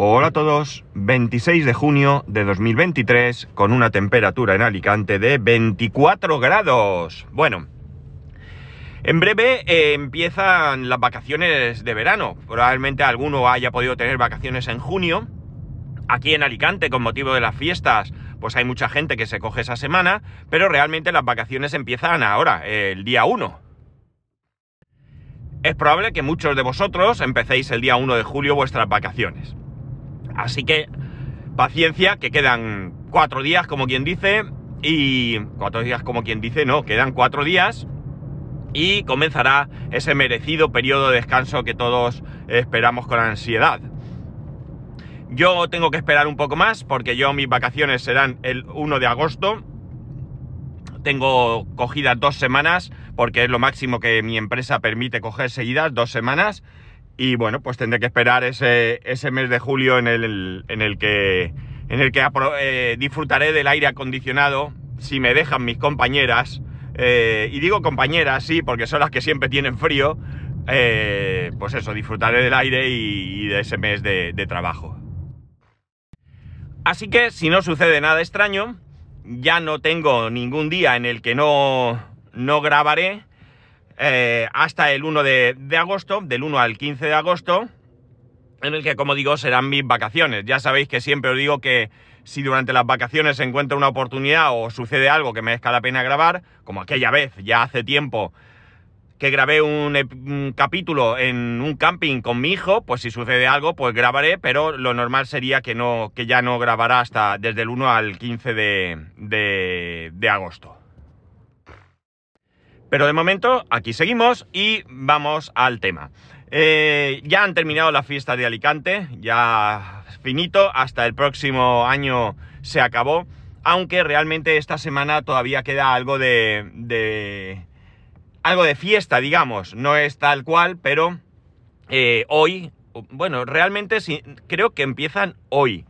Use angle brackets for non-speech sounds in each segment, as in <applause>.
Hola a todos, 26 de junio de 2023 con una temperatura en Alicante de 24 grados. Bueno, en breve eh, empiezan las vacaciones de verano. Probablemente alguno haya podido tener vacaciones en junio. Aquí en Alicante, con motivo de las fiestas, pues hay mucha gente que se coge esa semana, pero realmente las vacaciones empiezan ahora, el día 1. Es probable que muchos de vosotros empecéis el día 1 de julio vuestras vacaciones. Así que paciencia, que quedan cuatro días, como quien dice, y cuatro días, como quien dice, no, quedan cuatro días y comenzará ese merecido periodo de descanso que todos esperamos con ansiedad. Yo tengo que esperar un poco más porque yo mis vacaciones serán el 1 de agosto. Tengo cogidas dos semanas porque es lo máximo que mi empresa permite coger seguidas, dos semanas. Y bueno, pues tendré que esperar ese, mes de julio en el, que, eh, disfrutaré del aire acondicionado, si me dejan mis compañeras. Eh, y digo compañeras, sí, porque son las que siempre tienen frío. Eh, pues eso, disfrutaré del aire y, de ese mes de, trabajo. Así que si no sucede nada extraño, ya no tengo ningún día en el que no grabaré eh, hasta el 1 de, agosto, del 1 al 15 de agosto, en el que, como digo, serán mis vacaciones. Ya sabéis que siempre os digo que si durante las vacaciones se encuentra una oportunidad o sucede algo que merezca la pena grabar, como aquella vez, ya hace tiempo que grabé un, capítulo en un camping con mi hijo, pues si sucede algo, pues grabaré, pero lo normal sería que, no, que ya no grabará hasta desde el 1 al 15 de agosto. Pero de momento aquí seguimos y vamos al tema. Eh, ya han terminado la fiesta de Alicante, ya finito, hasta el próximo año se acabó, aunque realmente esta semana todavía queda algo de, de algo de fiesta, digamos, no es tal cual, pero eh, hoy, bueno, realmente sí, creo que empiezan hoy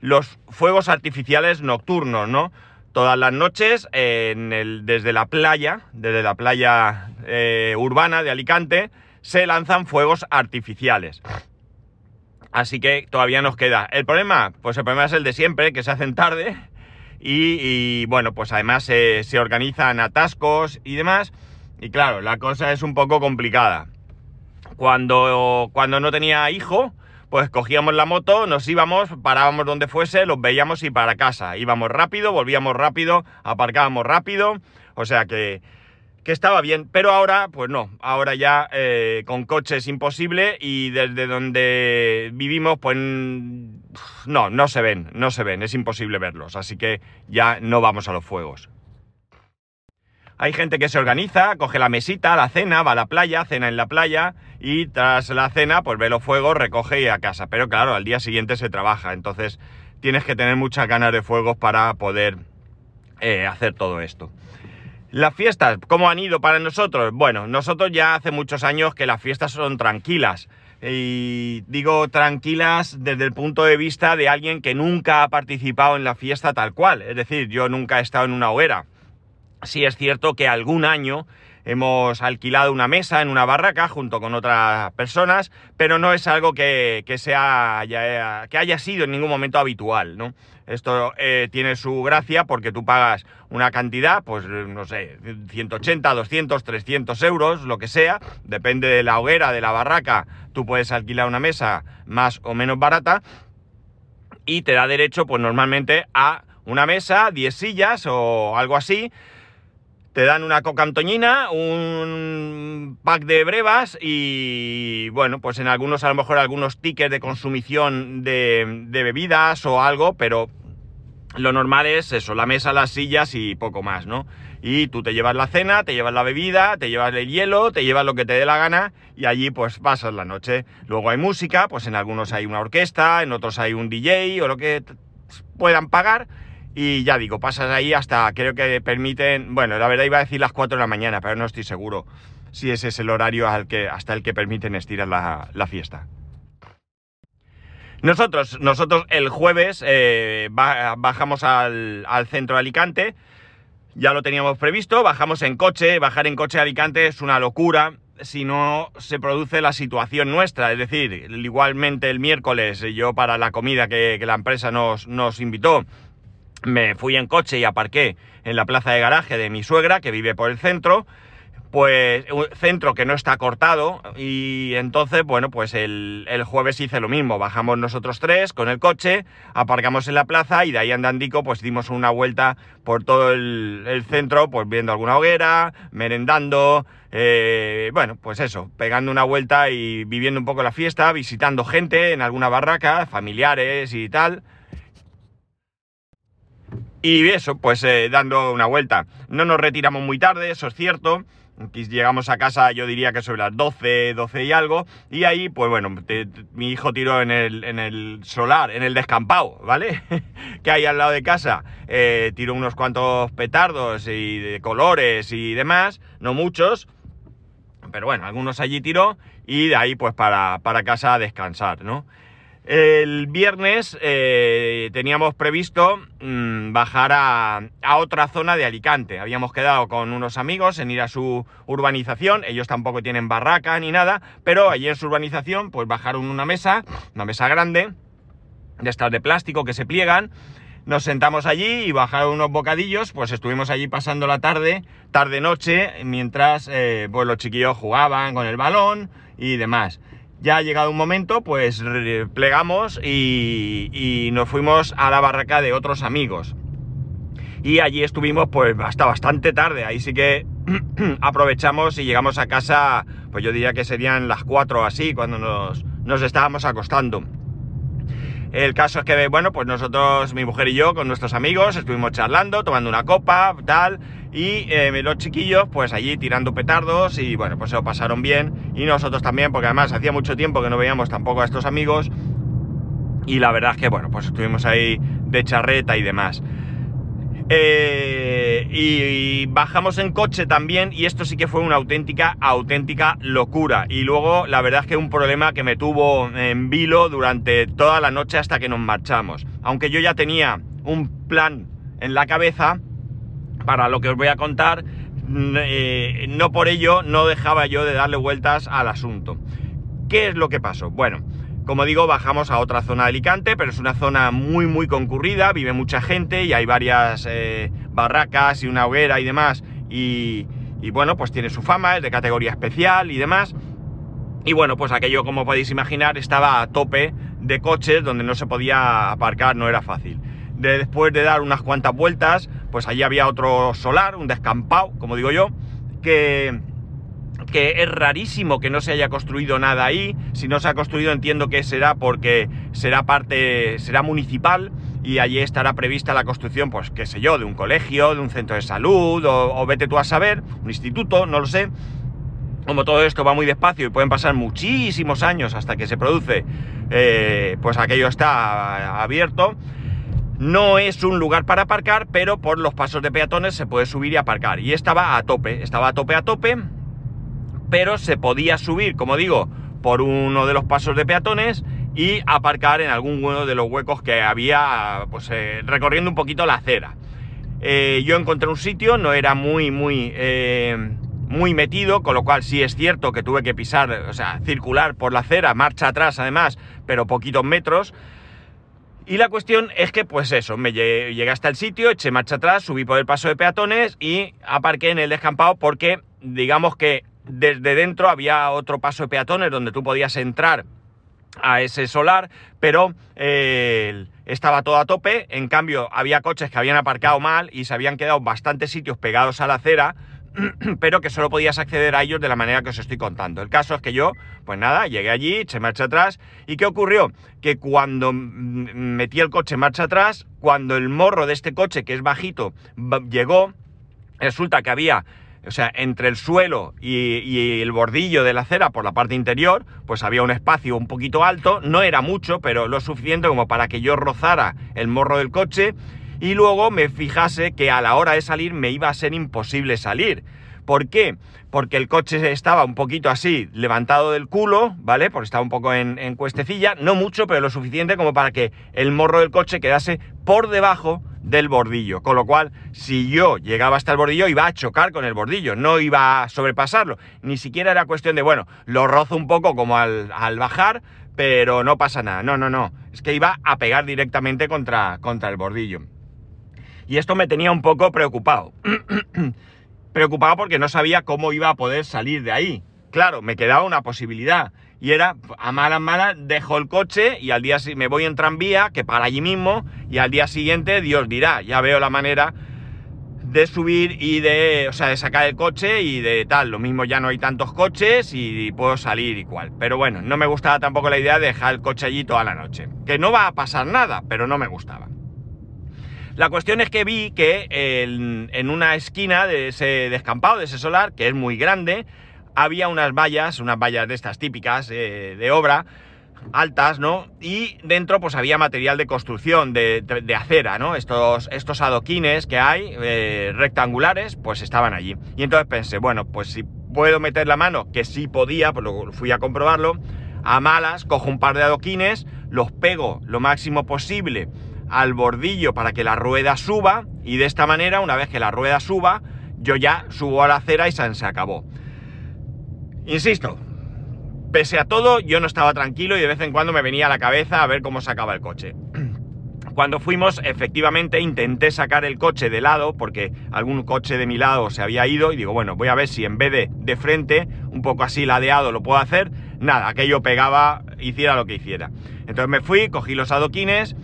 los fuegos artificiales nocturnos, ¿no? Todas las noches desde la playa, desde la playa eh, urbana de Alicante, se lanzan fuegos artificiales. Así que todavía nos queda. El problema, pues el problema es el de siempre, que se hacen tarde y, bueno, pues además se, se organizan atascos y demás. Y claro, la cosa es un poco complicada. Cuando, cuando no tenía hijo, pues cogíamos la moto, nos íbamos, parábamos donde fuese, los veíamos y para casa. Íbamos rápido, volvíamos rápido, aparcábamos rápido, o sea que, que estaba bien. Pero ahora, pues no, ahora ya eh, con coche es imposible y desde donde vivimos, pues no, no se ven, no se ven, es imposible verlos. Así que ya no vamos a los fuegos. Hay gente que se organiza, coge la mesita, la cena, va a la playa, cena en la playa y tras la cena pues ve los fuegos, recoge y a casa. Pero claro, al día siguiente se trabaja, entonces tienes que tener muchas ganas de fuegos para poder eh, hacer todo esto. Las fiestas, ¿cómo han ido para nosotros? Bueno, nosotros ya hace muchos años que las fiestas son tranquilas. Y digo tranquilas desde el punto de vista de alguien que nunca ha participado en la fiesta tal cual. Es decir, yo nunca he estado en una hoguera sí es cierto que algún año hemos alquilado una mesa en una barraca junto con otras personas, pero no es algo que, sea, que haya sido en ningún momento habitual, ¿no? Esto eh, tiene su gracia porque tú pagas una cantidad, pues no sé, 180, 200, 300 euros, lo que sea, depende de la hoguera, de la barraca, tú puedes alquilar una mesa más o menos barata y te da derecho, pues normalmente a una mesa, 10 sillas o algo así, te dan una coca antoñina, un pack de brevas y bueno, pues en algunos a lo mejor algunos tickets de consumición de, bebidas o algo, pero lo normal es eso, la mesa, las sillas y poco más, ¿no? Y tú te llevas la cena, te llevas la bebida, te llevas el hielo, te llevas lo que te dé la gana y allí pues pasas la noche. Luego hay música, pues en algunos hay una orquesta, en otros hay un DJ o lo que puedan pagar y ya digo, pasas ahí hasta, creo que permiten, bueno, la verdad iba a decir las 4 de la mañana, pero no estoy seguro si ese es el horario al que, hasta el que permiten estirar la, fiesta. Nosotros, nosotros el jueves eh, bajamos al, al, centro de Alicante, ya lo teníamos previsto, bajamos en coche, bajar en coche a Alicante es una locura, si no se produce la situación nuestra. Es decir, igualmente el miércoles yo para la comida que, la empresa nos, nos invitó, me fui en coche y aparqué en la plaza de garaje de mi suegra, que vive por el centro, pues un centro que no está cortado y entonces, bueno, pues el, jueves hice lo mismo, bajamos nosotros tres con el coche, aparcamos en la plaza y de ahí andandico pues dimos una vuelta por todo el, centro, pues viendo alguna hoguera, merendando, eh, bueno, pues eso, pegando una vuelta y viviendo un poco la fiesta, visitando gente en alguna barraca, familiares y tal. Y eso, pues eh, dando una vuelta. No nos retiramos muy tarde, eso es cierto llegamos a casa yo diría que sobre las 12, 12 y algo, y ahí pues bueno, mi hijo tiró en el, en el solar, en el descampado, ¿vale? <laughs> que hay al lado de casa, eh, tiró unos cuantos petardos y de colores y demás, no muchos, pero bueno, algunos allí tiró y de ahí pues para, para casa a descansar, ¿no? El viernes eh, teníamos previsto mm, bajar a, otra zona de Alicante. Habíamos quedado con unos amigos en ir a su urbanización. Ellos tampoco tienen barraca ni nada, pero allí en su urbanización pues bajaron una mesa, una mesa grande, de estas de plástico que se pliegan. Nos sentamos allí y bajaron unos bocadillos, pues estuvimos allí pasando la tarde, tarde-noche, mientras eh, pues los chiquillos jugaban con el balón y demás ya ha llegado un momento, pues plegamos y, nos fuimos a la barraca de otros amigos. Y allí estuvimos pues hasta bastante tarde, ahí sí que <clears throat> aprovechamos y llegamos a casa, pues yo diría que serían las 4 así, cuando nos, nos estábamos acostando. El caso es que, bueno, pues nosotros, mi mujer y yo, con nuestros amigos, estuvimos charlando, tomando una copa, tal, y eh, los chiquillos, pues allí tirando petardos y bueno, pues se lo pasaron bien. Y nosotros también, porque además hacía mucho tiempo que no veíamos tampoco a estos amigos. Y la verdad es que bueno, pues estuvimos ahí de charreta y demás. Eh, y, bajamos en coche también y esto sí que fue una auténtica, auténtica locura. Y luego la verdad es que un problema que me tuvo en vilo durante toda la noche hasta que nos marchamos. Aunque yo ya tenía un plan en la cabeza, para lo que os voy a contar, eh, no por ello no dejaba yo de darle vueltas al asunto. ¿Qué es lo que pasó? Bueno, como digo, bajamos a otra zona de Alicante, pero es una zona muy muy concurrida, vive mucha gente y hay varias eh, barracas y una hoguera y demás. Y, y bueno, pues tiene su fama, es de categoría especial y demás. Y bueno, pues aquello, como podéis imaginar, estaba a tope de coches donde no se podía aparcar, no era fácil después de dar unas cuantas vueltas, pues allí había otro solar, un descampado, como digo yo, que, que es rarísimo que no se haya construido nada ahí. Si no se ha construido entiendo que será porque será parte, será municipal y allí estará prevista la construcción, pues qué sé yo, de un colegio, de un centro de salud o, vete tú a saber, un instituto, no lo sé. Como todo esto va muy despacio y pueden pasar muchísimos años hasta que se produce, eh, pues aquello está abierto. No es un lugar para aparcar, pero por los pasos de peatones se puede subir y aparcar. Y estaba a tope, estaba a tope a tope, pero se podía subir, como digo, por uno de los pasos de peatones y aparcar en alguno de los huecos que había, pues eh, recorriendo un poquito la acera. Eh, yo encontré un sitio, no era muy, muy, eh, muy metido, con lo cual sí es cierto que tuve que pisar, o sea, circular por la acera, marcha atrás además, pero poquitos metros. Y la cuestión es que, pues eso, me llegué, hasta el sitio, eché marcha atrás, subí por el paso de peatones y aparqué en el descampado porque, digamos que desde dentro había otro paso de peatones donde tú podías entrar a ese solar, pero eh, estaba todo a tope. En cambio, había coches que habían aparcado mal y se habían quedado bastantes sitios pegados a la acera <clears throat> pero que solo podías acceder a ellos de la manera que os estoy contando. El caso es que yo, pues nada, llegué allí, eché marcha atrás, ¿y qué ocurrió? Que cuando metí el coche marcha atrás, cuando el morro de este coche, que es bajito, llegó, resulta que había o sea, entre el suelo y, y, el bordillo de la acera por la parte interior, pues había un espacio un poquito alto, no era mucho, pero lo suficiente como para que yo rozara el morro del coche y luego me fijase que a la hora de salir me iba a ser imposible salir. ¿Por qué? Porque el coche estaba un poquito así, levantado del culo, ¿vale? Porque estaba un poco en, cuestecilla, no mucho, pero lo suficiente como para que el morro del coche quedase por debajo del bordillo. Con lo cual, si yo llegaba hasta el bordillo, iba a chocar con el bordillo, no iba a sobrepasarlo. Ni siquiera era cuestión de, bueno, lo rozo un poco como al, bajar, pero no pasa nada. No, no, no. Es que iba a pegar directamente contra, contra el bordillo. Y esto me tenía un poco preocupado. <clears throat> preocupado porque no sabía cómo iba a poder salir de ahí. Claro, me quedaba una posibilidad. Y era, a malas malas, dejo el coche y al día siguiente me voy en tranvía, que para allí mismo, y al día siguiente Dios dirá, ya veo la manera de subir y de, o sea, de sacar el coche y de tal. Lo mismo ya no hay tantos coches y puedo salir igual. Pero bueno, no me gustaba tampoco la idea de dejar el coche allí toda la noche. Que no va a pasar nada, pero no me gustaba. La cuestión es que vi que en, una esquina de ese descampado, de ese solar, que es muy grande, había unas vallas, unas vallas de estas típicas eh, de obra, altas, ¿no? Y dentro pues había material de construcción, de, acera, ¿no? Estos, estos adoquines que hay, eh, rectangulares, pues estaban allí. Y entonces pensé, bueno, pues si puedo meter la mano, que sí podía, pues fui a comprobarlo, a malas, cojo un par de adoquines, los pego lo máximo posible al bordillo para que la rueda suba y de esta manera, una vez que la rueda suba, yo ya subo a la acera y se acabó. Insisto, pese a todo, yo no estaba tranquilo y de vez en cuando me venía a la cabeza a ver cómo sacaba el coche. <clears throat> Cuando fuimos, efectivamente intenté sacar el coche de lado, porque algún coche de mi lado se había ido, y digo, bueno, voy a ver si en vez de de frente, un poco así ladeado, lo puedo hacer. Nada, aquello pegaba, hiciera lo que hiciera. Entonces me fui, cogí los adoquines,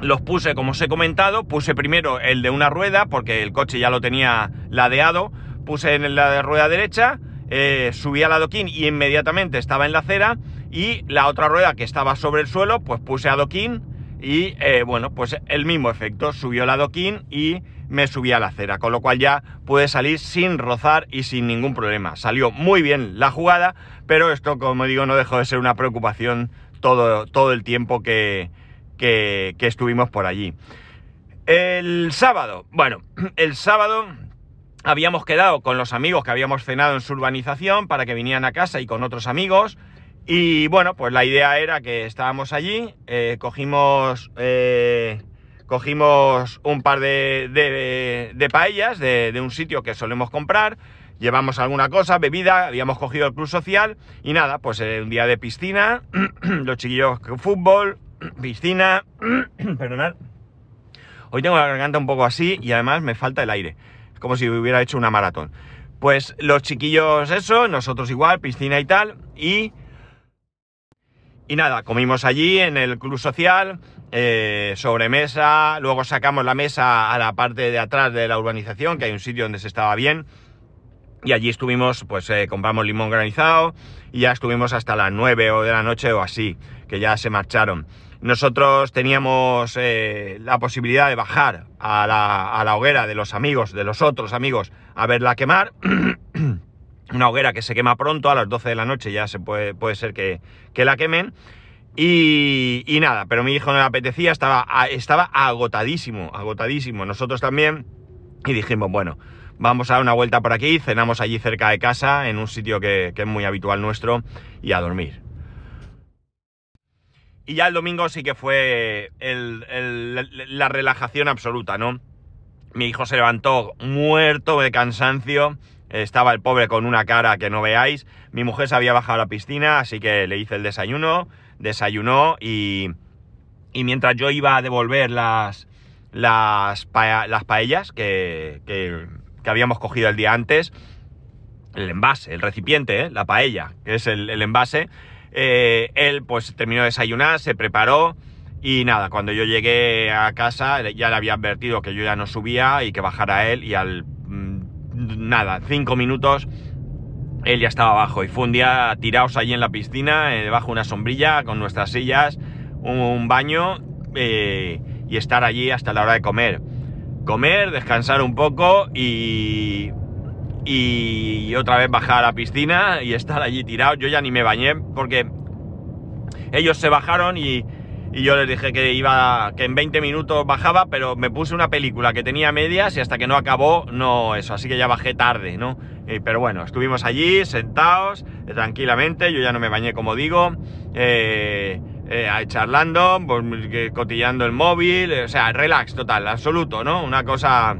los puse como os he comentado, puse primero el de una rueda porque el coche ya lo tenía ladeado, puse en la de rueda derecha, eh, subí al adoquín y inmediatamente estaba en la acera y la otra rueda que estaba sobre el suelo pues puse adoquín y eh, bueno pues el mismo efecto, subió el adoquín y me subí a la acera, con lo cual ya pude salir sin rozar y sin ningún problema. Salió muy bien la jugada, pero esto como digo no dejó de ser una preocupación todo, todo el tiempo que, que, estuvimos por allí. El sábado, bueno, <clears throat> el sábado habíamos quedado con los amigos que habíamos cenado en su urbanización para que vinieran a casa y con otros amigos. Y bueno, pues la idea era que estábamos allí, eh, cogimos, eh, cogimos un par de, de, paellas de, un sitio que solemos comprar, llevamos alguna cosa, bebida, habíamos cogido el club social y nada, pues eh, un día de piscina, <clears throat> los chiquillos fútbol, piscina, <clears throat> perdonad. Hoy tengo la garganta un poco así y además me falta el aire. Es como si hubiera hecho una maratón. Pues los chiquillos eso, nosotros igual, piscina y tal. Y... Y nada, comimos allí en el club social, eh, sobremesa, luego sacamos la mesa a la parte de atrás de la urbanización, que hay un sitio donde se estaba bien. Y allí estuvimos, pues eh, compramos limón granizado y ya estuvimos hasta las 9 o de la noche o así, que ya se marcharon. Nosotros teníamos eh, la posibilidad de bajar a la, hoguera de los amigos, de los otros amigos, a verla quemar. <clears throat> Una hoguera que se quema pronto, a las 12 de la noche ya se puede, puede ser que, la quemen. Y, nada, pero mi hijo no le apetecía, estaba, estaba agotadísimo, agotadísimo. Nosotros también. Y dijimos, bueno, vamos a dar una vuelta por aquí, cenamos allí cerca de casa, en un sitio que es muy habitual nuestro, y a dormir. Y ya el domingo sí que fue la relajación absoluta, ¿no? Mi hijo se levantó muerto de cansancio. Estaba el pobre con una cara que no veáis. Mi mujer se había bajado a la piscina, así que le hice el desayuno. Desayunó y, y mientras yo iba a devolver las, las, las paellas que, que, habíamos cogido el día antes, el envase, el recipiente, ¿eh? la paella, que es el, el envase, eh, él pues terminó de desayunar, se preparó y nada, cuando yo llegué a casa ya le había advertido que yo ya no subía y que bajara él y al mm, nada, cinco minutos él ya estaba abajo y fue un día tirados allí en la piscina, eh, debajo de una sombrilla con nuestras sillas, un, baño eh, y estar allí hasta la hora de comer. Comer, descansar un poco y y otra vez bajar a la piscina y estar allí tirado. Yo ya ni me bañé porque ellos se bajaron y, yo les dije que iba que en 20 minutos bajaba, pero me puse una película que tenía medias y hasta que no acabó no eso, así que ya bajé tarde, ¿no? Eh, pero bueno, estuvimos allí sentados eh, tranquilamente, yo ya no me bañé como digo. Eh, eh, charlando, pues, cotillando el móvil, o sea, relax total, absoluto, ¿no? Una cosa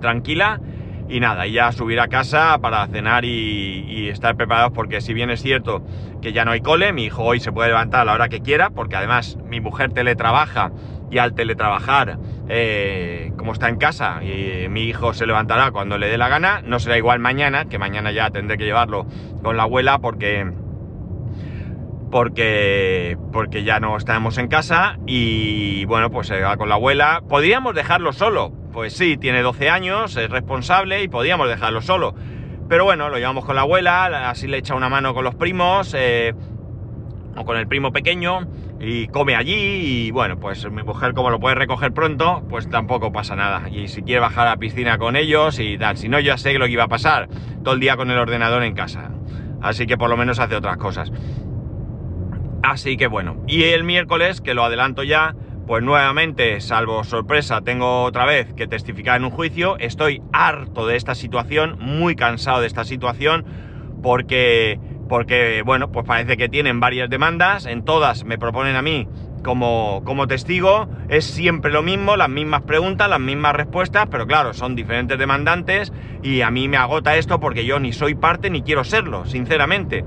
tranquila y nada, ya subir a casa para cenar y, estar preparados porque si bien es cierto que ya no hay cole, mi hijo hoy se puede levantar a la hora que quiera porque además mi mujer teletrabaja y al teletrabajar, eh, como está en casa, y mi hijo se levantará cuando le dé la gana, no será igual mañana, que mañana ya tendré que llevarlo con la abuela porque porque porque ya no estamos en casa y bueno, pues se va con la abuela. Podríamos dejarlo solo, pues sí, tiene 12 años, es responsable y podíamos dejarlo solo. Pero bueno, lo llevamos con la abuela, así le echa una mano con los primos, eh, o con el primo pequeño, y come allí, y bueno, pues mi mujer como lo puede recoger pronto, pues tampoco pasa nada. Y si quiere bajar a la piscina con ellos y tal, si no ya sé lo que iba a pasar, todo el día con el ordenador en casa. Así que por lo menos hace otras cosas. Así que bueno, y el miércoles, que lo adelanto ya, pues nuevamente, salvo sorpresa, tengo otra vez que testificar en un juicio. Estoy harto de esta situación, muy cansado de esta situación, porque, porque bueno, pues parece que tienen varias demandas, en todas me proponen a mí como, como testigo, es siempre lo mismo, las mismas preguntas, las mismas respuestas, pero claro, son diferentes demandantes y a mí me agota esto porque yo ni soy parte ni quiero serlo, sinceramente.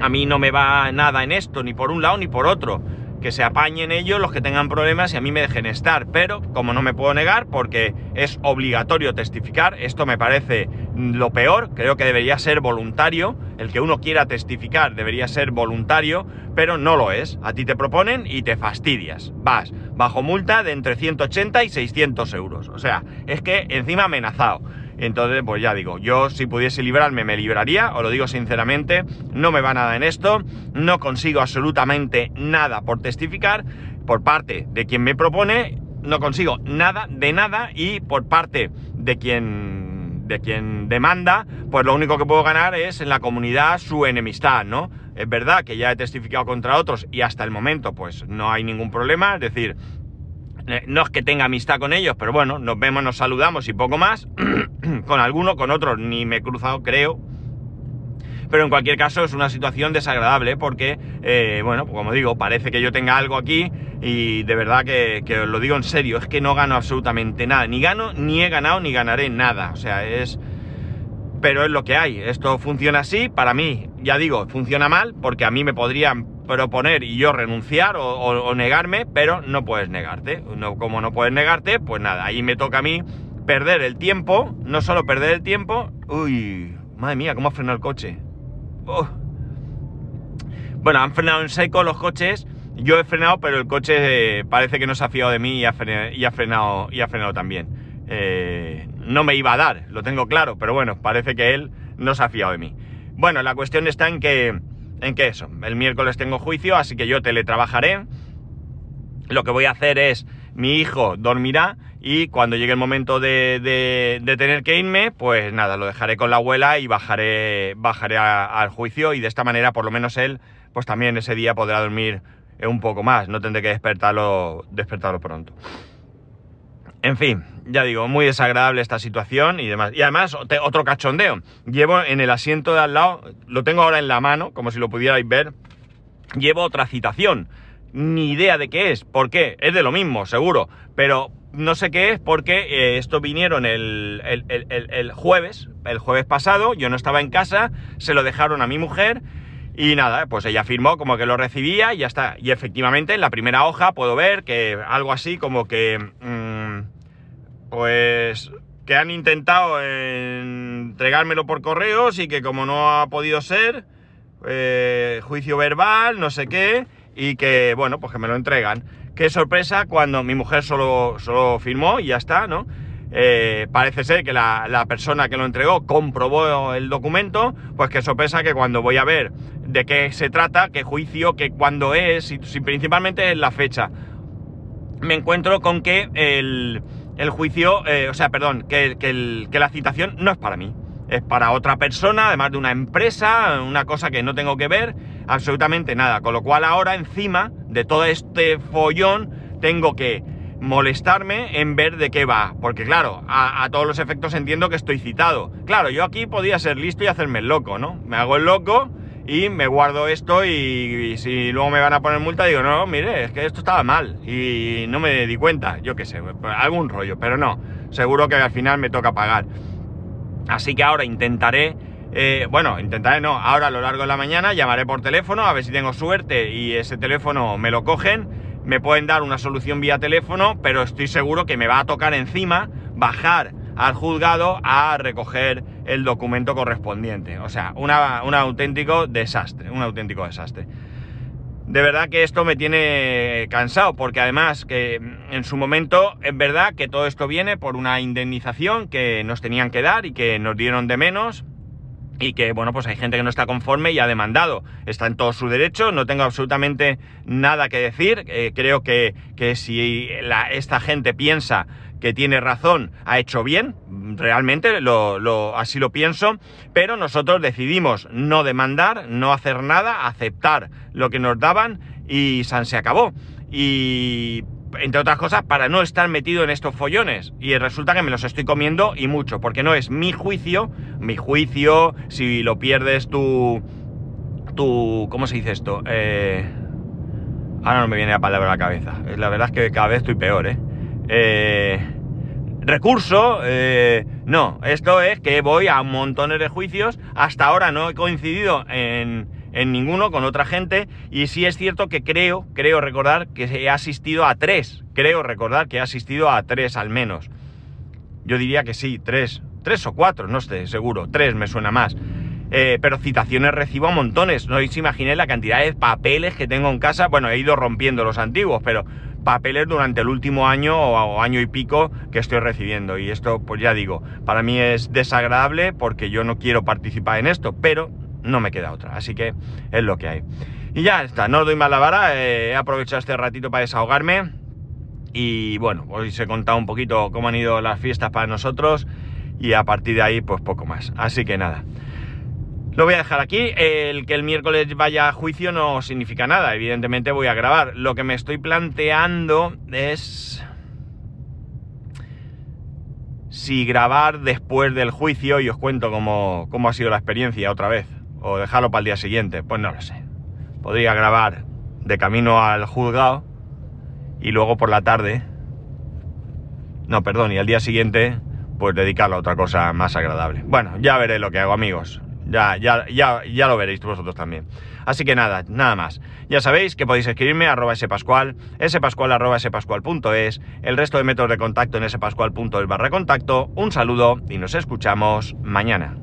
A mí no me va nada en esto, ni por un lado ni por otro que se apañen ellos los que tengan problemas y a mí me dejen estar. Pero como no me puedo negar, porque es obligatorio testificar, esto me parece lo peor, creo que debería ser voluntario, el que uno quiera testificar debería ser voluntario, pero no lo es. A ti te proponen y te fastidias. Vas bajo multa de entre 180 y 600 euros. O sea, es que encima amenazado. Entonces, pues ya digo, yo si pudiese librarme me libraría, os lo digo sinceramente, no me va nada en esto, no consigo absolutamente nada por testificar por parte de quien me propone, no consigo nada de nada y por parte de quien de quien demanda, pues lo único que puedo ganar es en la comunidad su enemistad, ¿no? Es verdad que ya he testificado contra otros y hasta el momento pues no hay ningún problema, es decir, no es que tenga amistad con ellos, pero bueno, nos vemos, nos saludamos y poco más. <clears throat> con alguno, con otros ni me he cruzado, creo. Pero en cualquier caso es una situación desagradable porque, eh, bueno, como digo, parece que yo tenga algo aquí y de verdad que, que os lo digo en serio, es que no gano absolutamente nada. Ni gano, ni he ganado, ni ganaré nada. O sea, es... Pero es lo que hay. Esto funciona así. Para mí, ya digo, funciona mal porque a mí me podrían proponer y yo renunciar o, negarme, pero no puedes negarte. No, como no puedes negarte, pues nada, ahí me toca a mí perder el tiempo, no solo perder el tiempo, uy, madre mía, cómo ha frenado el coche. Oh. Bueno, han frenado en seco los coches, yo he frenado, pero el coche eh, parece que no se ha fiado de mí y ha, frenado, y ha frenado, también. Eh, no me iba a dar, lo tengo claro, pero bueno, parece que él no se ha fiado de mí. Bueno, la cuestión está en que en que eso, el miércoles tengo juicio, así que yo teletrabajaré. Lo que voy a hacer es, mi hijo dormirá y cuando llegue el momento de, tener que irme, pues nada, lo dejaré con la abuela y bajaré, bajaré al juicio y de esta manera por lo menos él, pues también ese día podrá dormir un poco más, no tendré que despertarlo, despertarlo pronto. En fin, ya digo, muy desagradable esta situación y demás. Y además, otro cachondeo. Llevo en el asiento de al lado, lo tengo ahora en la mano, como si lo pudierais ver, llevo otra citación. Ni idea de qué es. ¿Por qué? Es de lo mismo, seguro. Pero no sé qué es porque eh, esto vinieron el, jueves, el jueves pasado, yo no estaba en casa, se lo dejaron a mi mujer y nada, pues ella firmó como que lo recibía y ya está. Y efectivamente en la primera hoja puedo ver que algo así como que... Mm, pues que han intentado entregármelo por correos y que como no ha podido ser, eh, juicio verbal, no sé qué, y que, bueno, pues que me lo entregan. Qué sorpresa cuando mi mujer solo, solo firmó y ya está, ¿no? Eh, parece ser que la, persona que lo entregó comprobó el documento, pues qué sorpresa que cuando voy a ver de qué se trata, qué juicio, qué cuándo es, y, principalmente es la fecha, me encuentro con que el, el juicio, eh, o sea, perdón, que, la citación no es para mí. Es para otra persona, además de una empresa, una cosa que no tengo que ver, absolutamente nada. Con lo cual ahora encima de todo este follón tengo que molestarme en ver de qué va. Porque claro, a, a, todos los efectos entiendo que estoy citado. Claro, yo aquí podía ser listo y hacerme el loco, ¿no? Me hago el loco y me guardo esto y, si luego me van a poner multa digo, no, mire, es que esto estaba mal y no me di cuenta, yo qué sé, algún rollo, pero no, seguro que al final me toca pagar. Así que ahora intentaré, eh, bueno, intentaré no, ahora a lo largo de la mañana llamaré por teléfono a ver si tengo suerte y ese teléfono me lo cogen, me pueden dar una solución vía teléfono, pero estoy seguro que me va a tocar encima bajar al juzgado a recoger el documento correspondiente. O sea, un auténtico desastre, un auténtico desastre. De verdad que esto me tiene cansado, porque además que en su momento es verdad que todo esto viene por una indemnización que nos tenían que dar y que nos dieron de menos y que, bueno, pues hay gente que no está conforme y ha demandado. Está en todo su derecho, no tengo absolutamente nada que decir. Eh, creo que, que si esta gente piensa que tiene razón, ha hecho bien, realmente lo, así lo pienso, pero nosotros decidimos no demandar, no hacer nada, aceptar lo que nos daban y San se acabó. Y entre otras cosas, para no estar metido en estos follones. Y resulta que me los estoy comiendo y mucho, porque no es mi juicio, mi juicio, si lo pierdes tu... tu ¿Cómo se dice esto? Eh, ahora no me viene la palabra a la cabeza. La verdad es que cada vez estoy peor, ¿eh? Eh, recurso, eh, no, esto es que voy a montones de juicios, hasta ahora no he coincidido en, en, ninguno con otra gente y sí es cierto que creo, creo recordar que he asistido a tres, creo recordar que he asistido a tres al menos. Yo diría que sí, tres, tres o cuatro, no estoy seguro, tres me suena más. Eh, pero citaciones recibo a montones, no os imaginéis la cantidad de papeles que tengo en casa, bueno, he ido rompiendo los antiguos, pero papeles durante el último año o año y pico que estoy recibiendo. Y esto, pues ya digo, para mí es desagradable porque yo no quiero participar en esto, pero no me queda otra. Así que es lo que hay. Y ya está, no os doy más la vara, eh, he aprovechado este ratito para desahogarme. Y bueno, os he contado un poquito cómo han ido las fiestas para nosotros y a partir de ahí pues poco más. Así que nada. Lo voy a dejar aquí. El que el miércoles vaya a juicio no significa nada. Evidentemente voy a grabar. Lo que me estoy planteando es... Si grabar después del juicio y os cuento cómo, cómo ha sido la experiencia otra vez. O dejarlo para el día siguiente. Pues no lo sé. Podría grabar de camino al juzgado y luego por la tarde... No, perdón, y al día siguiente pues dedicarlo a otra cosa más agradable. Bueno, ya veré lo que hago amigos. Ya, ya, ya, ya lo veréis vosotros también. Así que nada, nada más. Ya sabéis que podéis escribirme a arroba spascual, spascual arroba spascual.es, el resto de métodos de contacto en spascual.es barra contacto. Un saludo y nos escuchamos mañana.